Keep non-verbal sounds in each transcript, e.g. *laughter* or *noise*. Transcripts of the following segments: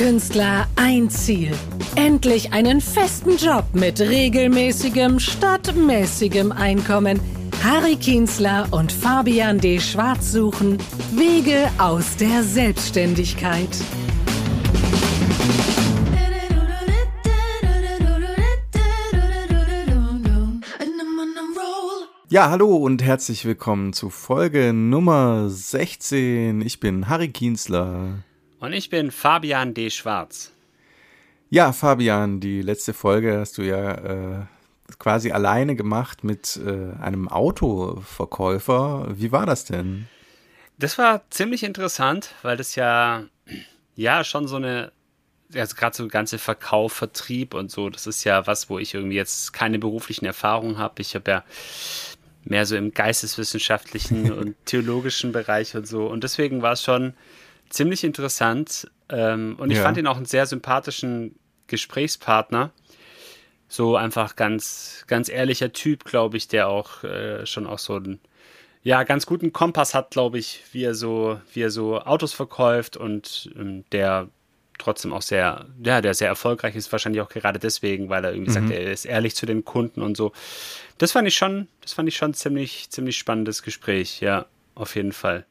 Künstler ein Ziel. Endlich einen festen Job mit regelmäßigem statt mäßigem Einkommen. Harry Kienzler und Fabian D. Schwarz suchen Wege aus der Selbstständigkeit. Ja, hallo und herzlich willkommen zu Folge Nummer 16. Ich bin Harry Kienzler. Und ich bin Fabian D. Schwarz. Ja, Fabian, die letzte Folge hast du ja äh, quasi alleine gemacht mit äh, einem Autoverkäufer. Wie war das denn? Das war ziemlich interessant, weil das ja, ja schon so eine, also gerade so ganze Verkauf, Vertrieb und so, das ist ja was, wo ich irgendwie jetzt keine beruflichen Erfahrungen habe. Ich habe ja mehr so im geisteswissenschaftlichen und *laughs* theologischen Bereich und so. Und deswegen war es schon ziemlich interessant. Ähm, und ich ja. fand ihn auch einen sehr sympathischen Gesprächspartner. So einfach ganz, ganz ehrlicher Typ, glaube ich, der auch äh, schon auch so einen ja, ganz guten Kompass hat, glaube ich, wie er so, wie er so Autos verkauft und ähm, der trotzdem auch sehr, ja, der sehr erfolgreich ist, wahrscheinlich auch gerade deswegen, weil er irgendwie mhm. sagt, er ist ehrlich zu den Kunden und so. Das fand ich schon, das fand ich schon ziemlich, ziemlich spannendes Gespräch, ja, auf jeden Fall.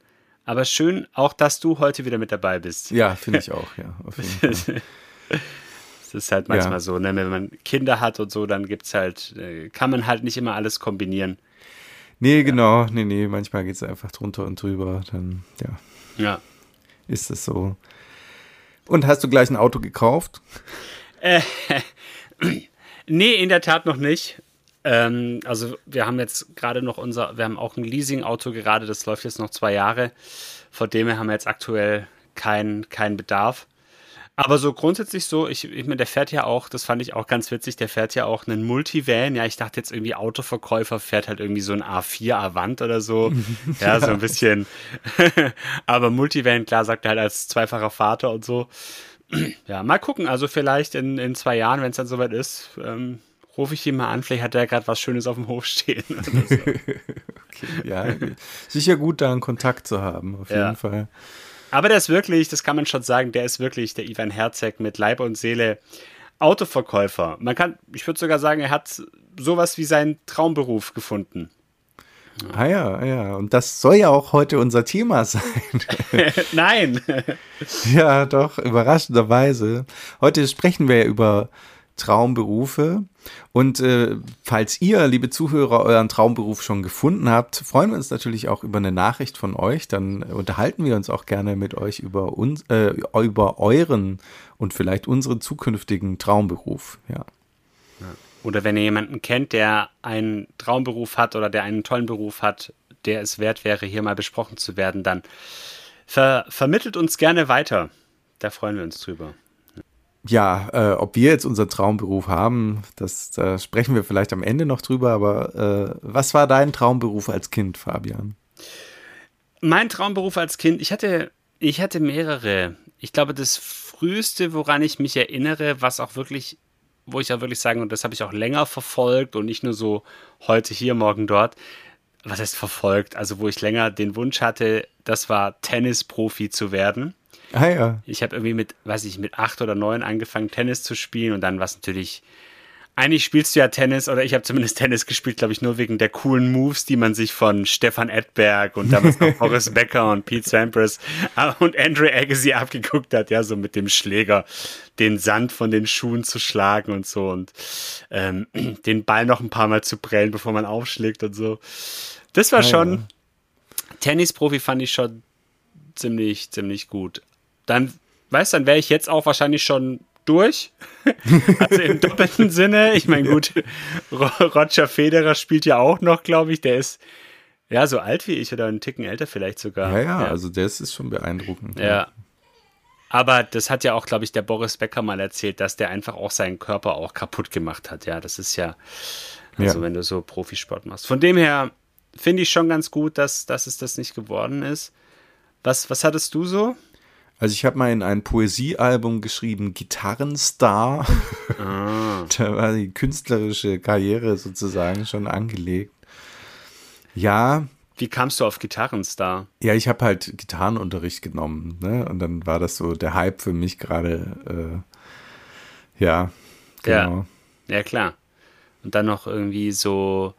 Aber schön auch, dass du heute wieder mit dabei bist. Ja, finde ich auch, ja. Das *laughs* ist halt manchmal ja. so, ne? wenn man Kinder hat und so, dann gibt's halt, äh, kann man halt nicht immer alles kombinieren. Nee, ja. genau, nee, nee, manchmal geht es einfach drunter und drüber, dann, ja. Ja. Ist es so. Und hast du gleich ein Auto gekauft? Äh, *clears throat* nee, in der Tat noch nicht. Ähm, also wir haben jetzt gerade noch unser, wir haben auch ein Leasing-Auto gerade, das läuft jetzt noch zwei Jahre. Von dem her haben wir jetzt aktuell keinen kein Bedarf. Aber so grundsätzlich so, ich, ich meine, der fährt ja auch, das fand ich auch ganz witzig, der fährt ja auch einen Multivan. Ja, ich dachte jetzt irgendwie Autoverkäufer fährt halt irgendwie so ein A4 Avant oder so. ja, *laughs* ja, so ein bisschen. *laughs* Aber Multivan, klar, sagt er halt als zweifacher Vater und so. *clears throat* ja, mal gucken. Also vielleicht in, in zwei Jahren, wenn es dann soweit ist, ähm, rufe ich ihn mal an. Vielleicht hat er gerade was Schönes auf dem Hof stehen. So. *laughs* okay, ja, sicher gut, da einen Kontakt zu haben, auf ja. jeden Fall. Aber der ist wirklich, das kann man schon sagen, der ist wirklich der Ivan Herzeg mit Leib und Seele Autoverkäufer. Man kann, ich würde sogar sagen, er hat sowas wie seinen Traumberuf gefunden. Ah ja, ah ja, und das soll ja auch heute unser Thema sein. *laughs* Nein. ja, doch, überraschenderweise. Heute sprechen wir ja über Traumberufe. Und äh, falls ihr, liebe Zuhörer, euren Traumberuf schon gefunden habt, freuen wir uns natürlich auch über eine Nachricht von euch. Dann unterhalten wir uns auch gerne mit euch über uns, äh, über euren und vielleicht unseren zukünftigen Traumberuf. Ja. Oder wenn ihr jemanden kennt, der einen Traumberuf hat oder der einen tollen Beruf hat, der es wert wäre, hier mal besprochen zu werden, dann ver vermittelt uns gerne weiter. Da freuen wir uns drüber ja, äh, ob wir jetzt unseren Traumberuf haben, das da sprechen wir vielleicht am Ende noch drüber, aber äh, was war dein Traumberuf als Kind, Fabian? Mein Traumberuf als Kind, ich hatte, ich hatte mehrere. Ich glaube, das früheste, woran ich mich erinnere, was auch wirklich, wo ich auch wirklich sagen, und das habe ich auch länger verfolgt und nicht nur so heute hier, morgen dort, was heißt verfolgt, also wo ich länger den Wunsch hatte, das war Tennisprofi zu werden. Ah ja. Ich habe irgendwie mit, weiß ich, mit acht oder neun angefangen, Tennis zu spielen und dann war es natürlich. Eigentlich spielst du ja Tennis, oder ich habe zumindest Tennis gespielt, glaube ich, nur wegen der coolen Moves, die man sich von Stefan Edberg und damals noch *laughs* Boris Becker und Pete Sampras und Andrew Agassi abgeguckt hat, ja, so mit dem Schläger den Sand von den Schuhen zu schlagen und so und ähm, *clears throat* den Ball noch ein paar Mal zu prellen, bevor man aufschlägt und so. Das war ah, schon, ja. Tennisprofi fand ich schon ziemlich, ziemlich gut dann, weißt du, dann wäre ich jetzt auch wahrscheinlich schon durch. *laughs* also im doppelten Sinne. Ich meine, gut, Roger Federer spielt ja auch noch, glaube ich. Der ist ja so alt wie ich oder einen Ticken älter vielleicht sogar. Ja, ja, ja. also das ist schon beeindruckend. Ja. ja. Aber das hat ja auch, glaube ich, der Boris Becker mal erzählt, dass der einfach auch seinen Körper auch kaputt gemacht hat. Ja, das ist ja, also wenn du so Profisport machst. Von dem her finde ich schon ganz gut, dass, dass es das nicht geworden ist. Was, was hattest du so? Also ich habe mal in ein Poesiealbum geschrieben, Gitarrenstar. Ah. *laughs* da war die künstlerische Karriere sozusagen schon angelegt. Ja, Wie kamst du auf Gitarrenstar? Ja, ich habe halt Gitarrenunterricht genommen, ne? Und dann war das so der Hype für mich gerade. Äh, ja, genau. Ja. ja, klar. Und dann noch irgendwie so.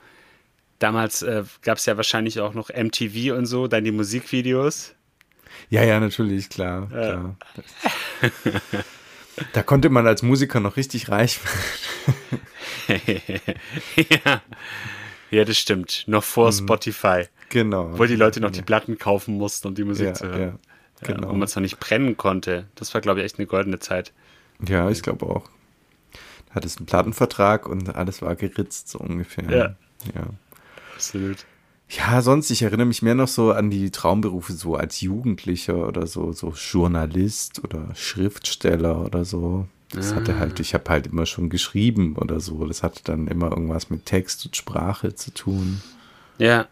Damals äh, gab es ja wahrscheinlich auch noch MTV und so, dann die Musikvideos. Ja, ja, natürlich, klar. klar. da konnte man als Musiker noch richtig reich werden. *laughs* ja. ja, das stimmt. Noch vor mhm. Spotify. Genau. Wo die Leute noch die Platten kaufen mussten, um die Musik ja, zu hören. Ja, genau. Ja, wo man es noch nicht brennen konnte. Das war, glaube ich, echt eine goldene Zeit. Ja, ich glaube auch. Hattest einen Plattenvertrag und alles war geritzt, so ungefähr. Ja. Ja. Absolut. Ja, sonst, ich erinnere mich mehr noch so an die Traumberufe so als Jugendlicher oder so, so Journalist oder Schriftsteller oder so. Das ah. hatte halt, ich habe halt immer schon geschrieben oder so. Das hatte dann immer irgendwas mit Text und Sprache zu tun. Ja,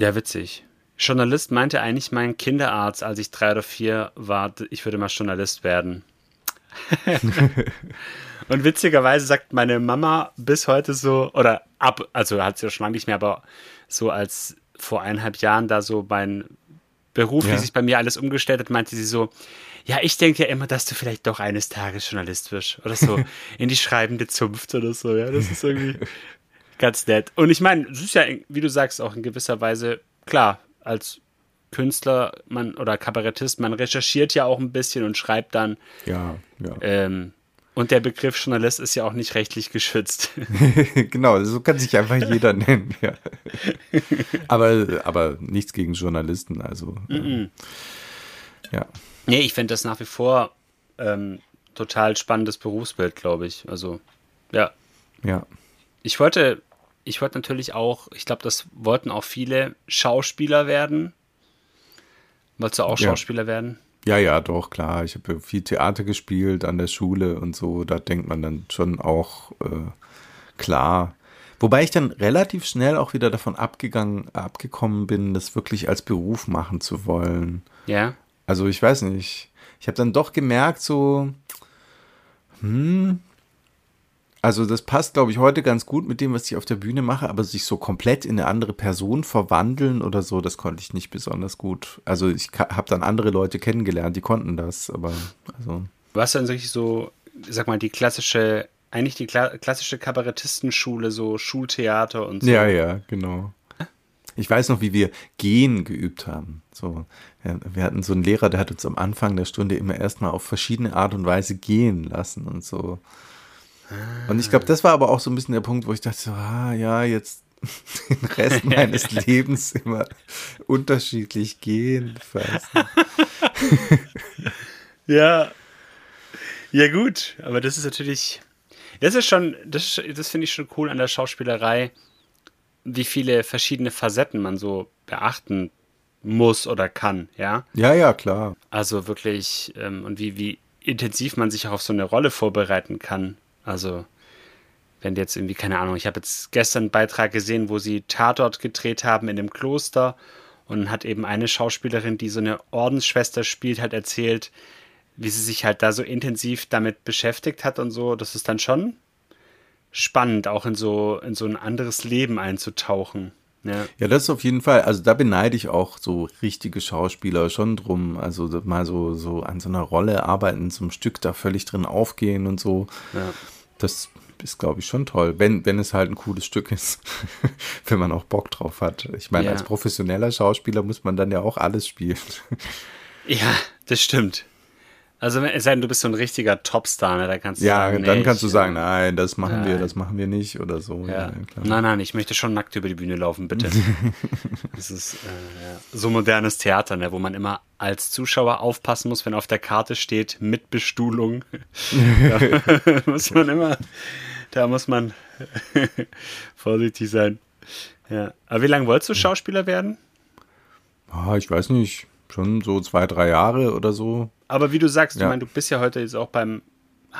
ja, witzig. Journalist meinte eigentlich mein Kinderarzt, als ich drei oder vier war, ich würde mal Journalist werden. *laughs* und witzigerweise sagt meine Mama bis heute so, oder ab, also hat sie ja schon lange nicht mehr, aber so als vor eineinhalb Jahren da so mein Beruf, ja. wie sich bei mir alles umgestellt hat, meinte sie so, ja, ich denke ja immer, dass du vielleicht doch eines Tages Journalist wirst oder so *laughs* in die schreibende Zunft oder so. Ja, das ist irgendwie Ganz nett. Und ich meine, es ist ja, wie du sagst, auch in gewisser Weise klar, als Künstler man oder Kabarettist, man recherchiert ja auch ein bisschen und schreibt dann. Ja, ja. Ähm, und der Begriff Journalist ist ja auch nicht rechtlich geschützt. *laughs* genau, so kann sich einfach jeder *laughs* nennen, ja. Aber, aber nichts gegen Journalisten, also. Mm -mm. Ja. Nee, ich finde das nach wie vor ähm, total spannendes Berufsbild, glaube ich. Also, ja. Ja. Ich wollte ich wollte natürlich auch, ich glaube, das wollten auch viele Schauspieler werden. Wolltest du auch ja. Schauspieler werden? Ja, ja, doch, klar. Ich habe viel Theater gespielt an der Schule und so. Da denkt man dann schon auch äh, klar. Wobei ich dann relativ schnell auch wieder davon abgegangen, abgekommen bin, das wirklich als Beruf machen zu wollen. Ja. Also ich weiß nicht. Ich habe dann doch gemerkt, so, hm, also das passt, glaube ich, heute ganz gut mit dem, was ich auf der Bühne mache, aber sich so komplett in eine andere Person verwandeln oder so, das konnte ich nicht besonders gut. Also ich habe dann andere Leute kennengelernt, die konnten das, aber also. Was dann wirklich so, sag mal, die klassische, eigentlich die Kla klassische Kabarettistenschule, so Schultheater und so. Ja, ja, genau. Ich weiß noch, wie wir Gehen geübt haben. So, ja, wir hatten so einen Lehrer, der hat uns am Anfang der Stunde immer erstmal auf verschiedene Art und Weise gehen lassen und so. Und ich glaube, das war aber auch so ein bisschen der Punkt, wo ich dachte, so, ah, ja, jetzt *laughs* den Rest meines *laughs* Lebens immer unterschiedlich gehen. *laughs* ja. Ja, gut, aber das ist natürlich, das ist schon, das, das finde ich schon cool an der Schauspielerei, wie viele verschiedene Facetten man so beachten muss oder kann, ja? Ja, ja, klar. Also wirklich, ähm, und wie, wie intensiv man sich auch auf so eine Rolle vorbereiten kann. Also, wenn jetzt irgendwie, keine Ahnung, ich habe jetzt gestern einen Beitrag gesehen, wo sie Tatort gedreht haben in dem Kloster und hat eben eine Schauspielerin, die so eine Ordensschwester spielt, halt erzählt, wie sie sich halt da so intensiv damit beschäftigt hat und so. Das ist dann schon spannend, auch in so, in so ein anderes Leben einzutauchen. Ja. ja, das ist auf jeden Fall, also da beneide ich auch so richtige Schauspieler schon drum, also mal so, so an so einer Rolle arbeiten, zum Stück da völlig drin aufgehen und so. Ja. Das ist, glaube ich, schon toll, wenn, wenn es halt ein cooles Stück ist, *laughs* wenn man auch Bock drauf hat. Ich meine, ja. als professioneller Schauspieler muss man dann ja auch alles spielen. Ja, das stimmt. Also es sei denn, du bist so ein richtiger Topstar, ne? da kannst du Ja, sagen, dann nee, kannst du sagen, nein, das machen nein. wir, das machen wir nicht oder so. Ja. Ja, nein, nein, ich möchte schon nackt über die Bühne laufen, bitte. *laughs* das ist äh, so modernes Theater, ne? wo man immer als Zuschauer aufpassen muss, wenn auf der Karte steht mit Bestuhlung. *laughs* da *laughs* muss man immer, da muss man vorsichtig sein. Ja. Aber wie lange wolltest du Schauspieler werden? Ah, ich weiß nicht, schon so zwei, drei Jahre oder so. Aber wie du sagst, ja. ich meine, du bist ja heute jetzt auch beim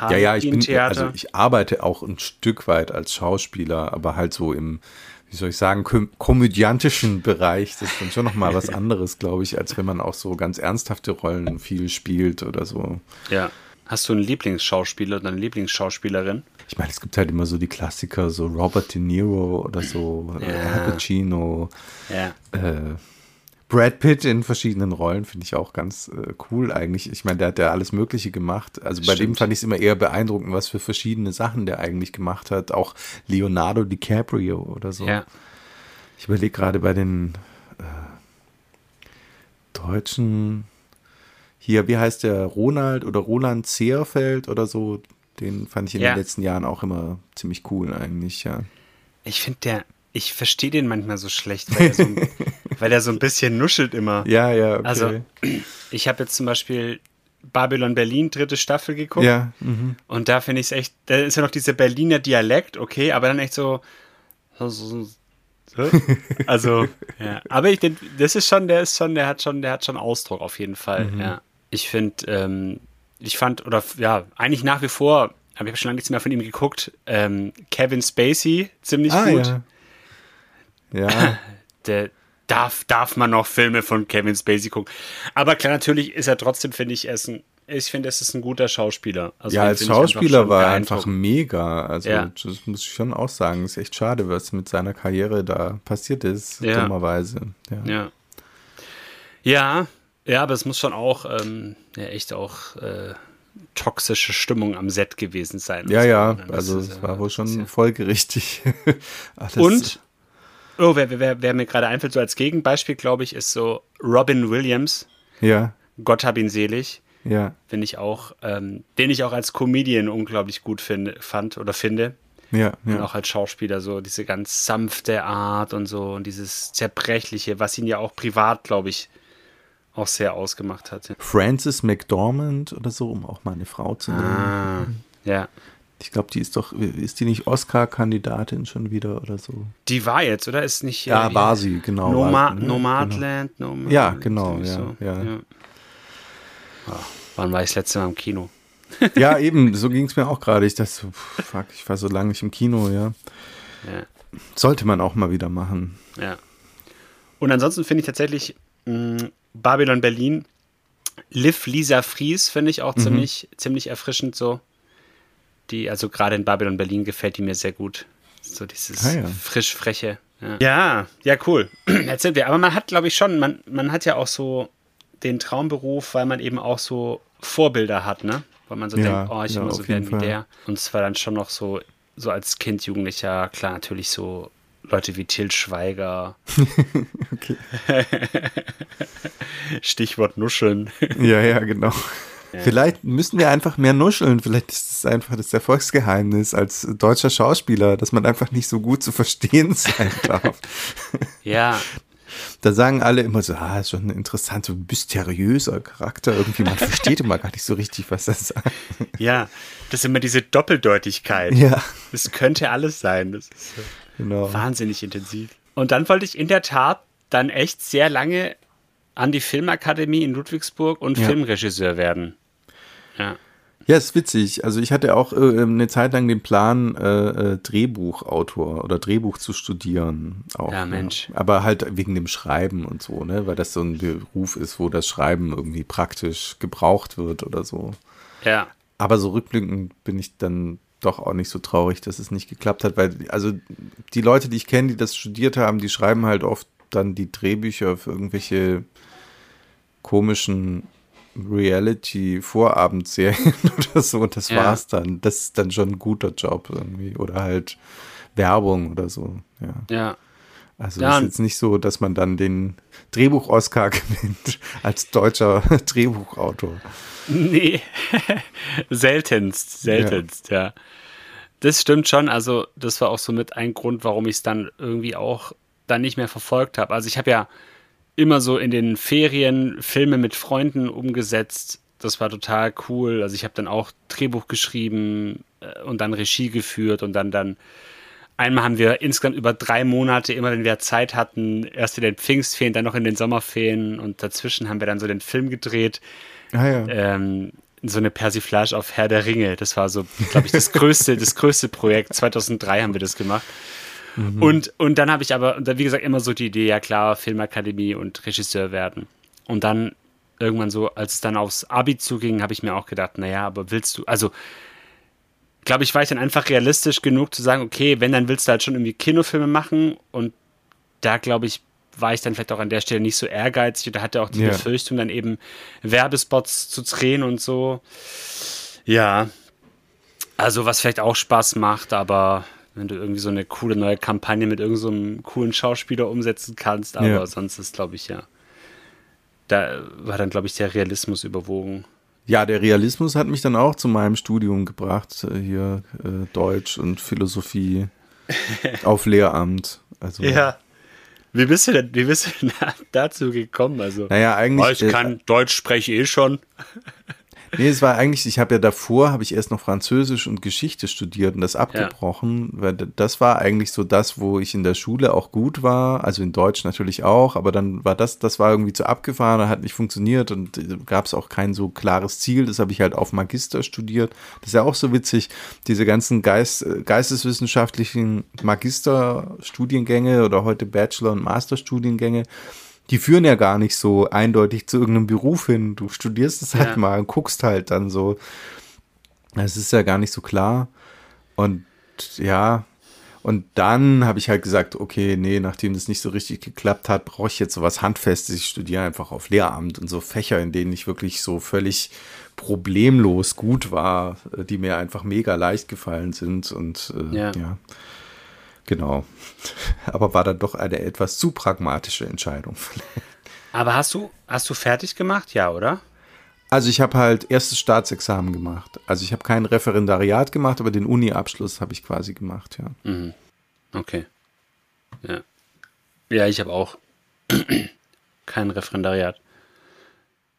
ja, ja, ich bin, also ich arbeite auch ein Stück weit als Schauspieler, aber halt so im, wie soll ich sagen, kom komödiantischen Bereich. Das ist dann schon nochmal was *laughs* anderes, glaube ich, als wenn man auch so ganz ernsthafte Rollen viel spielt oder so. Ja. Hast du einen Lieblingsschauspieler oder eine Lieblingsschauspielerin? Ich meine, es gibt halt immer so die Klassiker, so Robert De Niro oder so, ja. Al Pacino. Ja. Äh, Brad Pitt in verschiedenen Rollen finde ich auch ganz äh, cool eigentlich. Ich meine, der hat ja alles Mögliche gemacht. Also bei Stimmt. dem fand ich es immer eher beeindruckend, was für verschiedene Sachen der eigentlich gemacht hat. Auch Leonardo DiCaprio oder so. Ja. Ich überlege gerade bei den äh, Deutschen, hier, wie heißt der, Ronald oder Roland Zehrfeld oder so, den fand ich in ja. den letzten Jahren auch immer ziemlich cool eigentlich, ja. Ich finde der, ich verstehe den manchmal so schlecht, weil er so, *laughs* weil er so ein bisschen nuschelt immer. Ja, ja, okay. Also, ich habe jetzt zum Beispiel Babylon Berlin, dritte Staffel geguckt. Ja. Mhm. Und da finde ich es echt, da ist ja noch dieser Berliner Dialekt, okay, aber dann echt so, so, so *laughs* also, ja. Aber ich denke, das ist schon, der ist schon, der hat schon, der hat schon Ausdruck auf jeden Fall, mhm. ja. Ich finde, ähm, ich fand, oder ja, eigentlich nach wie vor, aber ich habe schon lange nichts mehr von ihm geguckt, ähm, Kevin Spacey, ziemlich ah, gut. Ja. Ja. *laughs* Der, darf, darf man noch Filme von Kevin Spacey gucken. Aber klar, natürlich ist er trotzdem, finde ich, ein ich finde, es ist ein guter Schauspieler. Also ja, als Schauspieler einfach war er einfach mega. Also ja. das muss ich schon auch sagen. Ist echt schade, was mit seiner Karriere da passiert ist, ja. dummerweise. Ja. ja. Ja, ja, aber es muss schon auch ähm, ja, echt auch äh, toxische Stimmung am Set gewesen sein. Ja, so. ja, das also es war wohl schon folgerichtig. *laughs* und Oh, wer, wer, wer mir gerade einfällt, so als Gegenbeispiel, glaube ich, ist so Robin Williams. Ja. Gott hab ihn selig. Ja. Finde ich auch, ähm, den ich auch als Comedian unglaublich gut finde, fand oder finde. Ja, ja. Und auch als Schauspieler so diese ganz sanfte Art und so und dieses zerbrechliche, was ihn ja auch privat, glaube ich, auch sehr ausgemacht hat. Frances McDormand oder so, um auch mal eine Frau zu nennen. Ah, ja. Ich glaube, die ist doch, ist die nicht Oscar-Kandidatin schon wieder oder so? Die war jetzt, oder? Ist nicht. Ja, äh, war sie, genau. Noma war, ne? Nomadland, genau. Nomad, Ja, genau, ja, so. ja. ja. Oh, wann war ich das letzte Mal im Kino? *laughs* ja, eben, so ging es mir auch gerade. Ich dachte so, fuck, ich war so lange nicht im Kino, ja. ja. Sollte man auch mal wieder machen. Ja. Und ansonsten finde ich tatsächlich mh, mm, Babylon Berlin, Liv Lisa Fries finde ich auch mhm. ziemlich, ziemlich erfrischend so. Die, also gerade in Babylon Berlin gefällt die mir sehr gut. So dieses ah, ja. frisch freche. Ja. ja, ja, cool. Jetzt sind wir. Aber man hat, glaube ich, schon, man, man hat ja auch so den Traumberuf, weil man eben auch so Vorbilder hat, ne? Weil man so ja, denkt, oh, ich ja, will so werden wie der. Und es war dann schon noch so, so als Kind, Jugendlicher, klar, natürlich so Leute wie Til Schweiger. *laughs* *laughs* Stichwort Nuscheln. ja, ja, genau. Ja. Vielleicht müssen wir einfach mehr nuscheln. Vielleicht ist es einfach das Erfolgsgeheimnis als deutscher Schauspieler, dass man einfach nicht so gut zu verstehen *laughs* sein darf. ja, da sagen alle immer so, ah, ist schon ein interessanter, mysteriöser Charakter. Irgendwie, man versteht immer gar nicht so richtig, was das sagt. Ja, das ist immer diese Doppeldeutigkeit. Ja. Das könnte alles sein. Das ist genau. wahnsinnig intensiv. Und dann wollte ich in der Tat dann echt sehr lange an die Filmakademie in Ludwigsburg und ja. Filmregisseur werden. Ja. Ja, ist witzig. Also ich hatte auch äh, eine Zeit lang den Plan, äh, äh, Drehbuchautor oder Drehbuch zu studieren. Auch, ja, Mensch. Ja. Aber halt wegen dem Schreiben und so, ne? Weil das so ein Beruf ist, wo das Schreiben irgendwie praktisch gebraucht wird oder so. Ja. Aber so rückblickend bin ich dann doch auch nicht so traurig, dass es nicht geklappt hat, weil also die Leute, die ich kenne, die das studiert haben, die schreiben halt oft dann die Drehbücher für irgendwelche komischen Reality-Vorabendserien *laughs* oder so und das ja. war's dann. Das ist dann schon ein guter Job irgendwie. Oder halt Werbung oder so. Ja. ja. Also ja, ist jetzt nicht so, dass man dann den Drehbuch-Oscar *laughs* gewinnt als deutscher *laughs* Drehbuchautor. Nee, seltenst, seltenst, ja. ja. Das stimmt schon. Also, das war auch so mit ein Grund, warum ich es dann irgendwie auch dann nicht mehr verfolgt habe. Also, ich habe ja immer so in den Ferien Filme mit Freunden umgesetzt. Das war total cool. Also ich habe dann auch Drehbuch geschrieben äh, und dann Regie geführt und dann dann einmal haben wir insgesamt über drei Monate, immer wenn wir Zeit hatten, erst in den Pfingstferien, dann noch in den Sommerferien und dazwischen haben wir dann so den Film gedreht. Ah, ja. ähm, so eine Persiflage auf Herr der Ringe. Das war so, glaube ich, das größte, das größte Projekt. 2003 haben wir das gemacht. Mhm. Und, und dann habe ich aber, wie gesagt, immer so die Idee, ja klar, Filmakademie und Regisseur werden. Und dann irgendwann so, als es dann aufs Abi zuging, habe ich mir auch gedacht, naja, aber willst du, also glaube ich, war ich dann einfach realistisch genug zu sagen, okay, wenn, dann willst du halt schon irgendwie Kinofilme machen und da glaube ich, war ich dann vielleicht auch an der Stelle nicht so ehrgeizig oder hatte auch die ja. Befürchtung, dann eben Werbespots zu drehen und so. Ja. Also, was vielleicht auch Spaß macht, aber wenn du irgendwie so eine coole neue Kampagne mit irgendeinem so coolen Schauspieler umsetzen kannst, aber ja. sonst ist, glaube ich, ja. Da war dann, glaube ich, der Realismus überwogen. Ja, der Realismus hat mich dann auch zu meinem Studium gebracht, äh, hier äh, Deutsch und Philosophie *laughs* auf Lehramt. Also, ja. Wie bist du denn, wie bist du *laughs* dazu gekommen? Also, naja, eigentlich. Oh, ich kann äh, Deutsch spreche eh schon. Nee, es war eigentlich, ich habe ja davor, habe ich erst noch Französisch und Geschichte studiert und das abgebrochen, ja. weil das war eigentlich so das, wo ich in der Schule auch gut war, also in Deutsch natürlich auch, aber dann war das, das war irgendwie zu abgefahren, hat nicht funktioniert und äh, gab es auch kein so klares Ziel, das habe ich halt auf Magister studiert. Das ist ja auch so witzig, diese ganzen Geist, geisteswissenschaftlichen Magisterstudiengänge oder heute Bachelor- und Masterstudiengänge, die führen ja gar nicht so eindeutig zu irgendeinem Beruf hin. Du studierst es halt ja. mal und guckst halt dann so. Es ist ja gar nicht so klar. Und ja, und dann habe ich halt gesagt, okay, nee, nachdem das nicht so richtig geklappt hat, brauche ich jetzt sowas Handfestes. Ich studiere einfach auf Lehramt und so Fächer, in denen ich wirklich so völlig problemlos gut war, die mir einfach mega leicht gefallen sind. Und äh, ja. ja. Genau. *laughs* Aber war dann doch eine etwas zu pragmatische Entscheidung. Aber hast du, hast du fertig gemacht? Ja, oder? Also ich habe halt erstes Staatsexamen gemacht. Also ich habe kein Referendariat gemacht, aber den Uni-Abschluss habe ich quasi gemacht, ja. Mhm. Okay. Ja. Ja, ich habe auch *clears throat* kein Referendariat.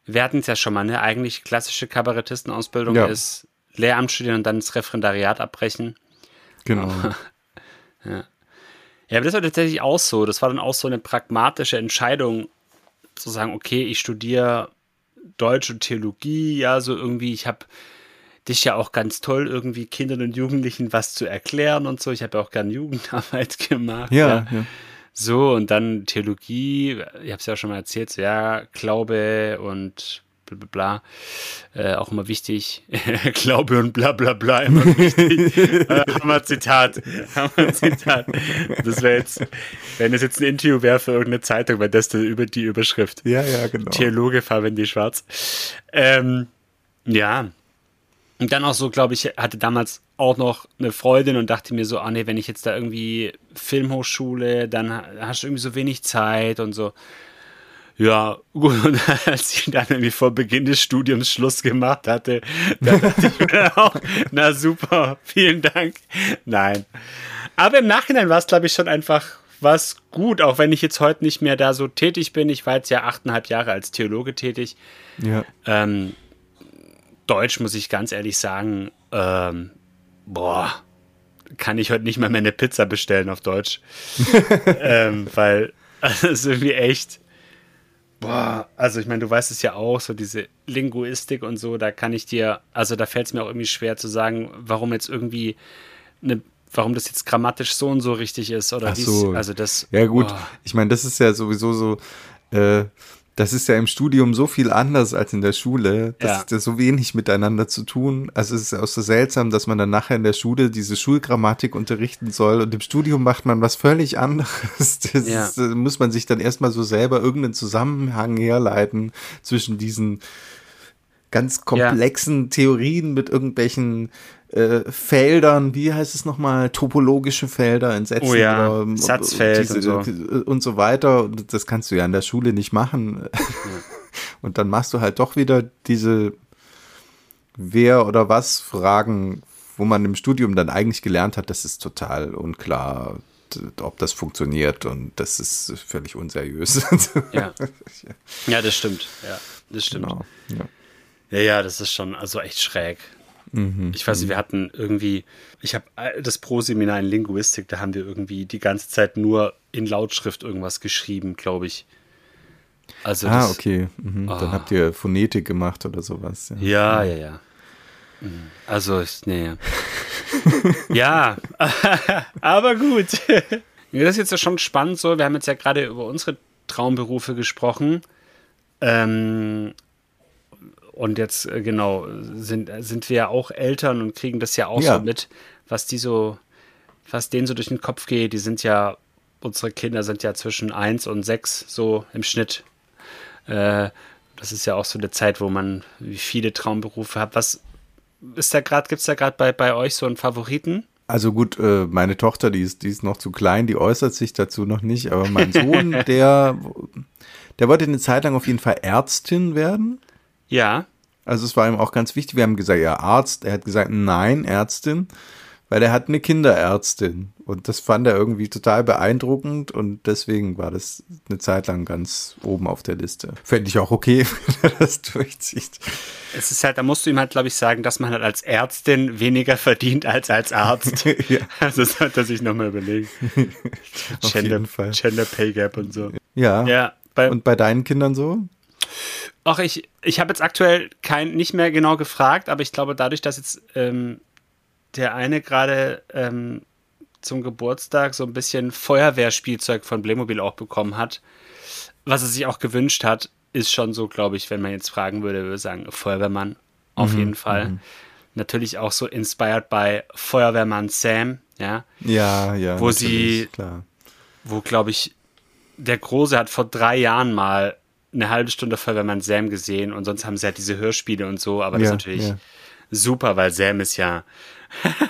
Wir hatten es ja schon mal, ne? Eigentlich klassische Kabarettistenausbildung ja. ist Lehramt studieren und dann das Referendariat abbrechen. Genau. Ja. Ja, aber das war tatsächlich auch so. Das war dann auch so eine pragmatische Entscheidung, zu sagen, okay, ich studiere Deutsch und Theologie, ja, so irgendwie, ich habe dich ja auch ganz toll, irgendwie Kindern und Jugendlichen was zu erklären und so. Ich habe ja auch gern Jugendarbeit *laughs* gemacht. Ja, ja. ja. So, und dann Theologie, ich habe es ja schon mal erzählt, so, ja, Glaube und bla bla bla. Äh, auch immer wichtig. *laughs* Glaube und bla bla bla, immer wichtig. *laughs* äh, Hammer Zitat. Hammer Zitat. Das wäre jetzt, wenn es jetzt ein Interview wäre für irgendeine Zeitung, wäre das über die Überschrift. Ja, ja, genau. Theologe Fabian Schwarz. Ähm, ja. Und dann auch so, glaube ich, hatte damals auch noch eine Freundin und dachte mir so, ah nee, wenn ich jetzt da irgendwie Filmhochschule, dann hast du irgendwie so wenig Zeit und so. Ja, gut, *laughs* und als ich dann irgendwie vor Beginn des Studiums Schluss gemacht hatte, da dachte ich mir *laughs* auch, na super, vielen Dank. Nein. Aber im Nachhinein war es, glaube ich, schon einfach was gut, auch wenn ich jetzt heute nicht mehr da so tätig bin. Ich war jetzt ja achteinhalb Jahre als Theologe tätig. Ja. Ähm, Deutsch muss ich ganz ehrlich sagen, ähm, boah, kann ich heute nicht mal mehr eine Pizza bestellen auf Deutsch. *laughs* ähm, weil es ist irgendwie echt Boah, also ich meine, du weißt es ja auch, so diese Linguistik und so, da kann ich dir, also da fällt es mir auch irgendwie schwer zu sagen, warum jetzt irgendwie eine warum das jetzt grammatisch so und so richtig ist oder Ach so. also das ja gut oh. ich meine das ist ja sowieso so äh, das ist ja im Studium so viel anders als in der Schule. Das ja. ist ja so wenig miteinander zu tun. Also es ist ja auch so seltsam, dass man dann nachher in der Schule diese Schulgrammatik unterrichten soll und im Studium macht man was völlig anderes. *laughs* Das ja. ist, muss man sich dann erstmal so selber irgendeinen Zusammenhang herleiten zwischen diesen ganz komplexen ja. Theorien mit irgendwelchen äh, Feldern, wie heißt es nochmal, topologische Felder in Sätzen oh ja, oder, ähm, Satzfeld diese, und, so. und so weiter. Das kannst du ja in der Schule nicht machen. Ja. *laughs* Und dann machst du halt doch wieder diese Wer oder was Fragen, wo man im Studium dann eigentlich gelernt hat, das ist total unklar, ob das funktioniert und das ist völlig unseriös. *laughs* Ja, ja das stimmt. Ja, das stimmt. Genau. Ja. ja, ja, das ist schon also echt schräg. Mhm. Ich weiß nicht, wir hatten irgendwie, ich habe das Pro-Seminar in Linguistik, da haben wir irgendwie die ganze Zeit nur in Lautschrift irgendwas geschrieben, glaube ich. Also ah, das, okay. Mhm. Oh. Dann habt ihr Phonetik gemacht oder sowas. Ja, ja, ja. ja. Mhm. Also, nee. *laughs* ja, *laughs* aber gut. *laughs* Das ist jetzt ja schon spannend so. Wir haben jetzt ja gerade über unsere Traumberufe gesprochen. Ähm, und jetzt, äh, genau, sind, sind wir ja auch Eltern und kriegen das ja auch Ja. so mit, was die so, was denen so durch den Kopf geht. Die sind ja, unsere Kinder sind ja zwischen eins und sechs so im Schnitt. Äh, das ist ja auch so eine Zeit, wo man viele Traumberufe hat. Was ist da gerade, gibt es da gerade bei, bei euch so einen Favoriten? Also gut, äh, meine Tochter, die ist, die ist noch zu klein, die äußert sich dazu noch nicht, aber mein Sohn, *laughs* der, der wollte eine Zeit lang auf jeden Fall Ärztin werden. Ja. Also es war ihm auch ganz wichtig. Wir haben gesagt, ja, Arzt. Er hat gesagt, nein, Ärztin, weil er hat eine Kinderärztin. Und das fand er irgendwie total beeindruckend und deswegen war das eine Zeit lang ganz oben auf der Liste. Fände ich auch okay, *laughs* wenn er das durchzieht. Es ist halt, da musst du ihm halt, glaube ich, sagen, dass man halt als Ärztin weniger verdient als als Arzt. *laughs* Ja. Also das sollte er sich nochmal überlegen. *laughs* Auf Gender, jeden Fall. Gender Pay Gap und so. Ja. Ja, bei, Und bei deinen Kindern so? Ach, ich, ich habe jetzt aktuell kein, nicht mehr genau gefragt, aber ich glaube, dadurch, dass jetzt ähm, der eine gerade ähm, zum Geburtstag so ein bisschen Feuerwehrspielzeug von Playmobil auch bekommen hat, was er sich auch gewünscht hat, ist schon so, glaube ich, wenn man jetzt fragen würde, würde ich sagen, Feuerwehrmann auf Mhm, jeden Fall. Natürlich auch so inspired by Feuerwehrmann Sam, ja, Ja, ja. Wo sie- Klar. wo, glaube ich, der Große hat vor drei Jahren mal eine halbe Stunde Feuerwehrmann Sam gesehen und sonst haben sie halt diese Hörspiele und so, aber das Ja, ist natürlich ja. super, weil Sam ist ja. *laughs*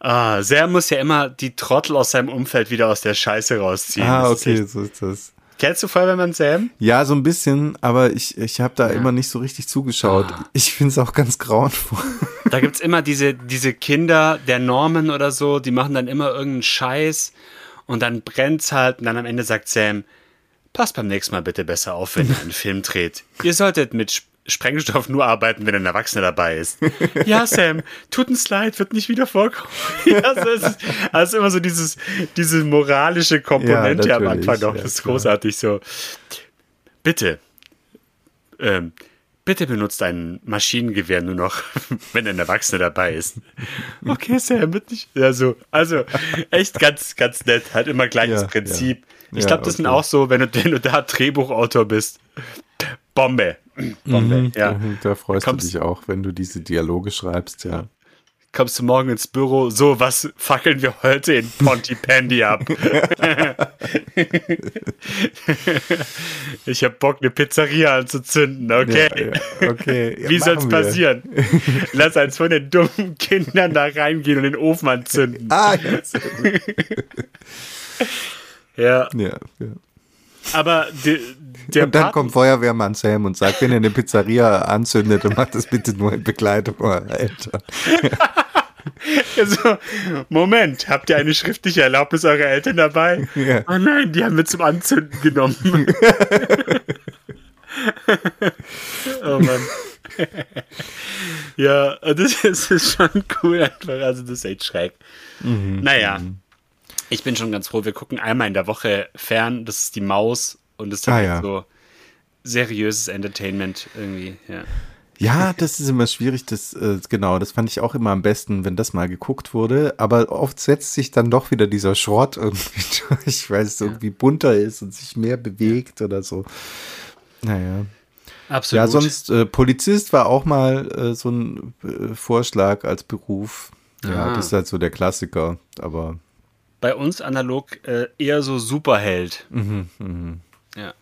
ah, Sam muss ja immer die Trottel aus seinem Umfeld wieder aus der Scheiße rausziehen. Ah, Das ist okay, echt- so ist das. Kennst du Feuerwehrmann Sam? Ja, so ein bisschen, aber ich, ich habe da immer nicht so richtig zugeschaut. Ah. Ich finde es auch ganz grauenvoll. *laughs* Da gibt's immer diese, diese Kinder der Norman oder so, die machen dann immer irgendeinen Scheiß und dann brennt's halt und dann am Ende sagt Sam, passt beim nächsten Mal bitte besser auf, wenn ihr einen *laughs* Film dreht. Ihr solltet mit Sp- Sprengstoff nur arbeiten, wenn ein Erwachsener dabei ist. *laughs* ja, Sam, tut ein Slide, wird nicht wieder vorkommen. *laughs* ja, so ist es. Also immer so dieses, diese moralische Komponente am natürlich, Anfang noch. ja, das ist klar. großartig so. Bitte, ähm, bitte benutzt ein Maschinengewehr nur noch, wenn ein Erwachsener dabei ist. Okay, Sam, wird nicht. Also, also echt ganz, ganz nett. Halt immer gleiches Ja, Prinzip. Ich Ja, glaube, das sind okay. auch so, wenn du, *laughs* wenn du da Drehbuchautor bist. Bombe. Bombe, ja. Mhm, Da freust Kommst- du dich auch, wenn du diese Dialoge schreibst, ja. Kommst du morgen ins Büro, so, was fackeln wir heute in Pontypandy ab? *laughs* ich hab Bock, eine Pizzeria anzuzünden, okay? Ja, ja, okay. *laughs* Wie soll's passieren? Lass eins von den dummen Kindern da reingehen und den Ofen anzünden. Ah, ja, gut. Ja, ja, ja. aber de, der Und dann Part- kommt Feuerwehrmann Sam und sagt, wenn ihr eine Pizzeria anzündet, dann macht das bitte nur in Begleitung eurer Eltern. *laughs* Also, Moment, habt ihr eine schriftliche Erlaubnis eurer Eltern dabei? Ja. Oh nein, die haben wir zum Anzünden genommen. *laughs* oh Mann. ja, das ist, ist schon cool einfach. Also, das ist echt schräg. Mhm, naja, ich bin schon ganz froh. Wir gucken einmal in der Woche fern. Das ist die Maus und das ist Ah, halt ja. so seriöses Entertainment irgendwie. Ja. Ja, das ist immer schwierig, das, äh, genau, das fand ich auch immer am besten, wenn das mal geguckt wurde, aber oft setzt sich dann doch wieder dieser Schrott irgendwie *laughs* durch, weil es irgendwie bunter ist und sich mehr bewegt oder so. Naja. Absolut. Ja, sonst, äh, Polizist war auch mal äh, so ein äh, Vorschlag als Beruf. Ja, Ah. das ist halt so der Klassiker, aber bei uns analog äh, eher so Superheld. Mhm, Ja.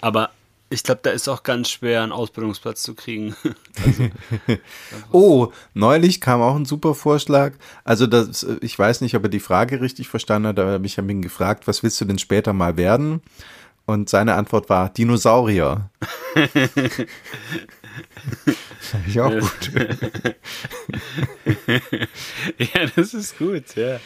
Aber ich glaube, da ist auch ganz schwer, einen Ausbildungsplatz zu kriegen. *laughs* *laughs* Oh, neulich kam auch ein super Vorschlag. Also das, äh, ich weiß nicht, ob er die Frage richtig verstanden hat, aber er mich ihn gefragt, was willst du denn später mal werden? Und seine Antwort war Dinosaurier. *laughs* Fand ich auch gut. ja, das ist gut, ja.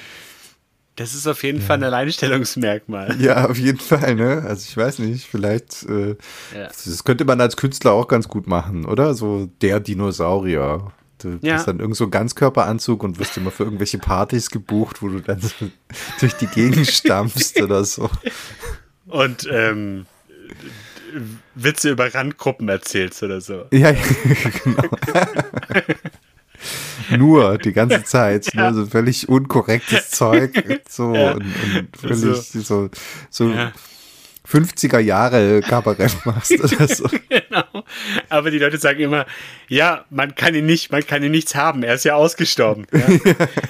Das ist auf jeden Fall ein Alleinstellungsmerkmal. Ja, auf jeden Fall, ne? Also ich weiß nicht, vielleicht, äh, Ja. das könnte man als Künstler auch ganz gut machen, oder? So der Dinosaurier. Du Ja. hast dann irgend so einen Ganzkörperanzug und wirst immer für irgendwelche Partys gebucht, wo du dann so *laughs* durch die Gegend stampfst oder so. Und ähm, Witze über Randgruppen erzählst oder so. Ja, ja, *laughs* genau. *laughs* Nur die ganze *laughs* Zeit, ne, so völlig unkorrektes *laughs* Zeug, so Ja. und, und völlig so, so Ja. 50er Jahre Kabarett *laughs* machst oder so. genau. Aber die Leute sagen immer, ja, man kann ihn nicht, man kann ihn nichts haben. Er ist ja ausgestorben. Ja.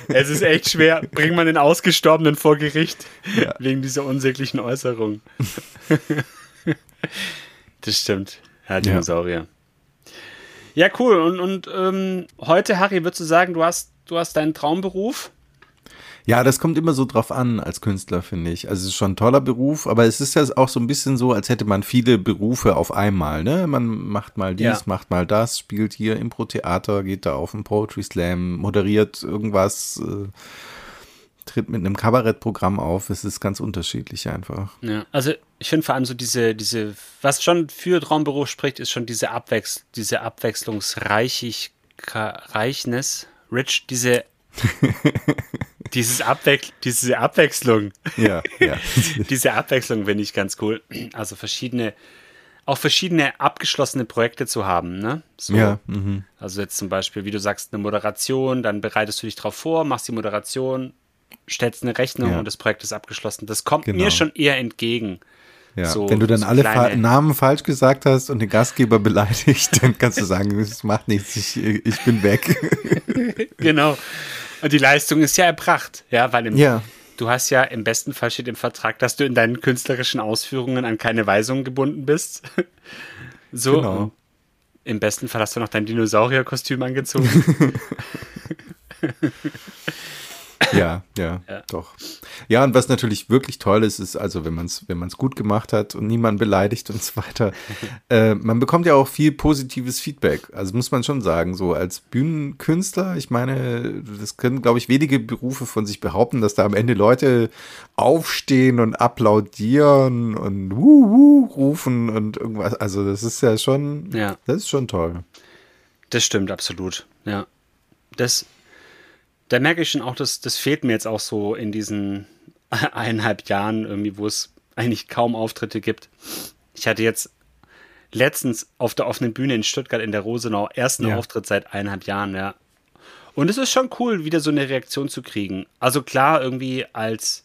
es ist echt schwer. Bringt man den Ausgestorbenen vor Gericht ja. wegen dieser unsäglichen Äußerung. das stimmt. Ja, Dinosaurier. Ja, cool. Und, und ähm, heute, Harry, würdest du sagen, du hast, du hast deinen Traumberuf? Ja, das kommt immer so drauf an als Künstler, finde ich. Also es ist schon ein toller Beruf, aber es ist ja auch so ein bisschen so, als hätte man viele Berufe auf einmal. Ne? Man macht mal dies, ja. macht mal das, spielt hier Impro-Theater, geht da auf einen Poetry Slam, moderiert irgendwas, äh, tritt mit einem Kabarettprogramm auf. Es ist ganz unterschiedlich einfach. Ja, also ich finde vor allem so diese, diese, was schon für Traumberuf spricht, ist schon diese Abwechs diese Abwechslungsreichnis, Rich, diese *laughs* Dieses Abwech diese Abwechslung. Ja, ja. *laughs* diese Abwechslung finde ich ganz cool. Also verschiedene, auch verschiedene abgeschlossene Projekte zu haben, ne? So. Ja. Mhm. Also jetzt zum Beispiel, wie du sagst, eine Moderation, dann bereitest du dich drauf vor, machst die Moderation, stellst eine Rechnung ja. und das Projekt ist abgeschlossen. Das kommt genau. mir schon eher entgegen. Ja, so, wenn du dann so alle Fa Namen falsch gesagt hast und den Gastgeber *laughs* beleidigt, dann kannst du sagen, es macht nichts, ich, ich bin weg. *laughs* genau. Und die Leistung ist ja erbracht, ja, weil im, ja. du hast ja im besten Fall steht im Vertrag, dass du in deinen künstlerischen Ausführungen an keine Weisungen gebunden bist. *laughs* so. Genau. Im besten Fall hast du noch dein Dinosaurierkostüm angezogen. Ja, ja, *laughs* ja, doch. Ja, und was natürlich wirklich toll ist, ist also, wenn man es wenn man's gut gemacht hat und niemand beleidigt und so weiter, *laughs* äh, man bekommt ja auch viel positives Feedback. Also muss man schon sagen, so als Bühnenkünstler, ich meine, das können, glaube ich, wenige Berufe von sich behaupten, dass da am Ende Leute aufstehen und applaudieren und wuhu rufen und irgendwas. Also das ist ja schon, ja. das ist schon toll. Das stimmt, absolut. Ja. Das da merke ich schon auch, dass das fehlt mir jetzt auch so in diesen *laughs* eineinhalb Jahren irgendwie, wo es eigentlich kaum Auftritte gibt. Ich hatte jetzt letztens auf der offenen Bühne in Stuttgart in der Rosenau ersten ja. Auftritt seit eineinhalb Jahren, ja. Und es ist schon cool, wieder so eine Reaktion zu kriegen. Also klar, irgendwie als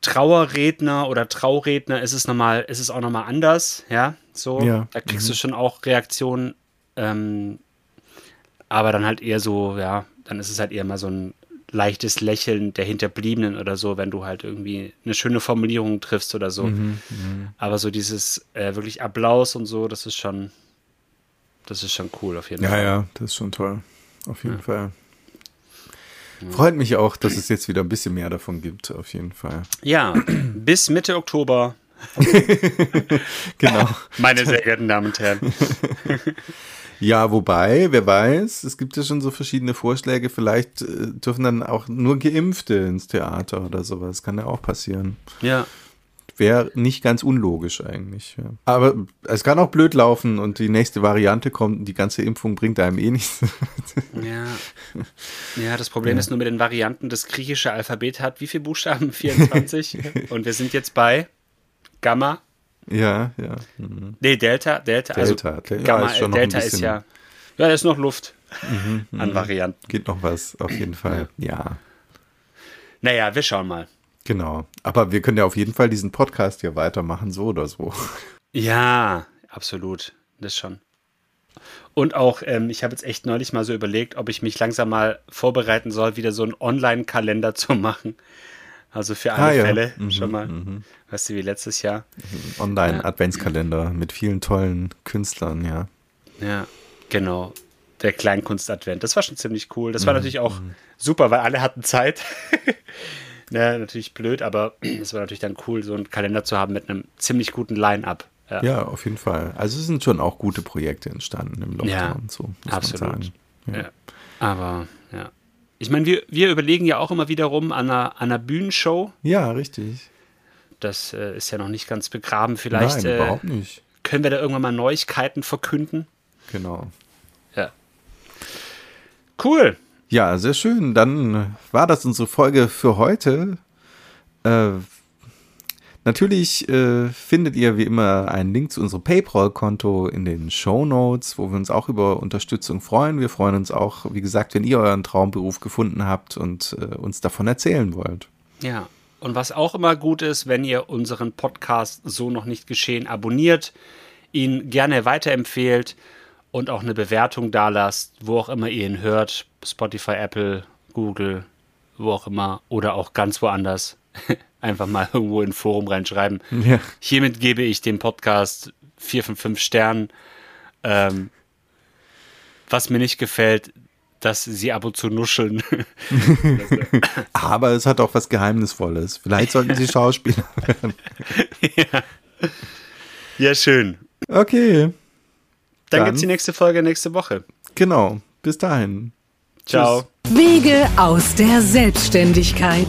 Trauerredner oder Trauredner ist es nochmal, ist es auch nochmal anders, ja. So, ja. da kriegst mhm. du schon auch Reaktionen, ähm, aber dann halt eher so, ja, dann ist es halt eher mal so ein leichtes Lächeln der Hinterbliebenen oder so, wenn du halt irgendwie eine schöne Formulierung triffst oder so. Mhm, mh. Aber so dieses äh, wirklich Applaus und so, das ist schon, das ist schon cool auf jeden ja, Fall. Ja, ja, das ist schon toll. Auf jeden ja. Fall. Freut mich auch, dass es jetzt wieder ein bisschen mehr davon gibt, auf jeden Fall. Ja, *clears throat* bis Mitte Oktober. *laughs* genau. *laughs* Meine sehr geehrten Damen und Herren. *laughs* Ja, wobei, wer weiß, es gibt ja schon so verschiedene Vorschläge, vielleicht äh, dürfen dann auch nur Geimpfte ins Theater oder sowas, kann ja auch passieren. Ja. Wäre nicht ganz unlogisch eigentlich. Ja. Aber es kann auch blöd laufen und die nächste Variante kommt und die ganze Impfung bringt einem eh nichts. *laughs* ja. Ja, das Problem ja. ist nur mit den Varianten, das griechische Alphabet hat wie viele Buchstaben? *laughs* 24. und wir sind jetzt bei Gamma. Ja, ja. Mhm. Nee, Delta, Delta, also Delta, Delta, Gamma, ist, Delta ist ja, ja, da ist noch Luft mhm, an mhm. Varianten. Geht noch was, auf jeden Fall, ja. Naja, wir schauen mal. Genau, aber wir können ja auf jeden Fall diesen Podcast hier weitermachen, so oder so. Ja, absolut, das schon. Und auch, ähm, ich habe jetzt echt neulich mal so überlegt, ob ich mich langsam mal vorbereiten soll, wieder so einen Online-Kalender zu machen. Also für alle ah, ja. Fälle mhm, schon mal. Mhm. Weißt du, wie letztes Jahr. Online-Adventskalender mit vielen tollen Künstlern, ja. Ja, genau. Der Kleinkunst-Advent. Das war schon ziemlich cool. Das war mhm. natürlich auch mhm. super, weil alle hatten Zeit. *laughs* ja, natürlich blöd, aber *clears throat* es war natürlich dann cool, so einen Kalender zu haben mit einem ziemlich guten Line-Up. Ja. ja. auf jeden Fall. Also es sind schon auch gute Projekte entstanden im Lockdown ja, und so, muss absolut. man sagen. Ja. ja. Aber, ja. Ich meine, wir, wir überlegen ja auch immer wiederum an einer, an einer Bühnenshow. Ja, richtig. Das äh, ist ja noch nicht ganz begraben. Vielleicht Nein, äh, überhaupt nicht. können wir da irgendwann mal Neuigkeiten verkünden. Genau. Ja. Cool. Ja, sehr schön. Dann war das unsere Folge für heute. Äh, natürlich äh, findet ihr wie immer einen Link zu unserem PayPal-Konto in den Show Notes, wo wir uns auch über Unterstützung freuen. Wir freuen uns auch, wie gesagt, wenn ihr euren Traumberuf gefunden habt und äh, uns davon erzählen wollt. Ja, Und was auch immer gut ist, wenn ihr unseren Podcast so noch nicht geschehen abonniert, ihn gerne weiterempfehlt und auch eine Bewertung da lasst, wo auch immer ihr ihn hört. Spotify, Apple, Google, wo auch immer oder auch ganz woanders. *laughs* Einfach mal irgendwo in ein Forum reinschreiben. Ja. Hiermit gebe ich dem Podcast 4 von 5 Sternen. Ähm, was mir nicht gefällt, dass sie ab und zu nuscheln. *laughs* Aber es hat auch was Geheimnisvolles. Vielleicht sollten sie *laughs* Schauspieler werden. ja. ja, schön. Okay. Dann, Dann- gibt's die nächste Folge nächste Woche. Genau. Bis dahin. Ciao. Wege aus der Selbstständigkeit.